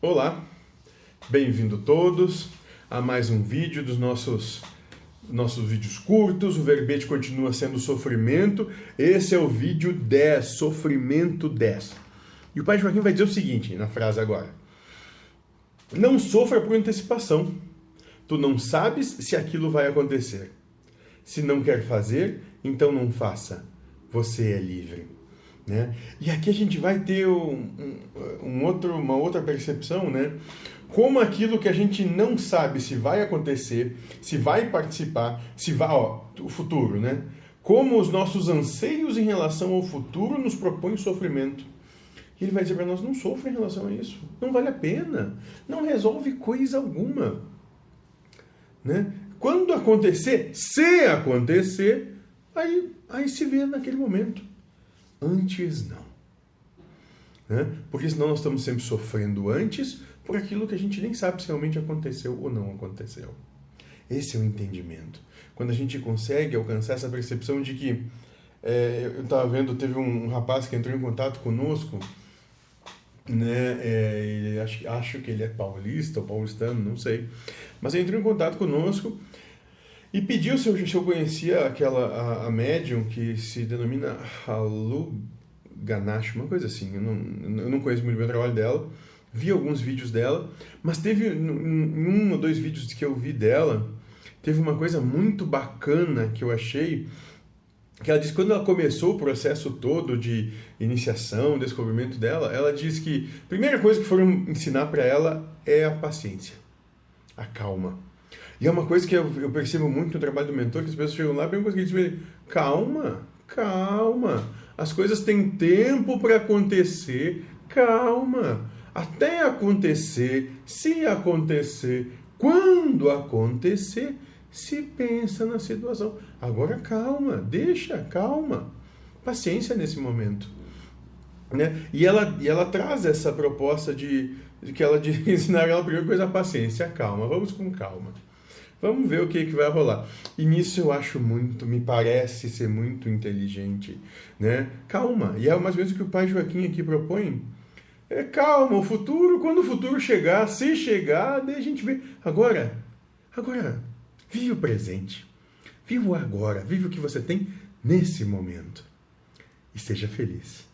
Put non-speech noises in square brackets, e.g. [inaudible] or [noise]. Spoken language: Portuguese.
Olá, bem-vindo todos a mais um vídeo dos nossos nossos vídeos curtos. O verbete continua sendo sofrimento. Esse é o vídeo 10, sofrimento 10. E o pai Joaquim vai dizer o seguinte na frase agora: Não sofra por antecipação. Tu não sabes se aquilo vai acontecer. Se não quer fazer, então não faça. Você é livre. Né? E aqui a gente vai ter um, um, outro, uma outra percepção, né? Como aquilo que a gente não sabe se vai acontecer, se vai participar, se vai, ó, o futuro, né? Como os nossos anseios em relação ao futuro nos propõem sofrimento. E ele vai dizer para nós: não sofra em relação a isso, não vale a pena, não resolve coisa alguma. Né? Quando acontecer, se acontecer, aí, aí se vê naquele momento. Antes não. Né? Porque senão nós estamos sempre sofrendo antes por aquilo que a gente nem sabe se realmente aconteceu ou não aconteceu. Esse é o entendimento. Quando a gente consegue alcançar essa percepção de que. É, eu estava vendo, teve um rapaz que entrou em contato conosco, né? É, ele, acho, acho que ele é paulista ou paulistano, não sei. Mas ele entrou em contato conosco e pediu se eu, se eu conhecia aquela a, a médium que se denomina Halu Ganache, uma coisa assim. Eu não, eu não conheço muito bem o trabalho dela. Vi alguns vídeos dela, mas teve em um ou dois vídeos que eu vi dela, teve uma coisa muito bacana que eu achei que ela disse que quando ela começou o processo todo de iniciação, descobrimento dela, ela diz que a primeira coisa que foram ensinar para ela é a paciência, a calma. E é uma coisa que eu, eu percebo muito no trabalho do mentor, que as pessoas chegam lá e perguntam dizer, calma, calma, as coisas têm tempo para acontecer, calma, até acontecer, se acontecer, quando acontecer, se pensa na situação. Agora calma, deixa, calma, paciência nesse momento. Né? E, ela, e ela traz essa proposta de, de que ela de [laughs] ensinar ela a primeira coisa a paciência, calma, vamos com calma. Vamos ver o que, que vai rolar. E nisso eu acho muito, me parece ser muito inteligente, né? Calma. E é mais ou menos o que o pai Joaquim aqui propõe. É calma, o futuro, quando o futuro chegar, se chegar, daí a gente vê. Agora, agora, vive o presente. Vive o agora, vive o que você tem nesse momento. E seja feliz.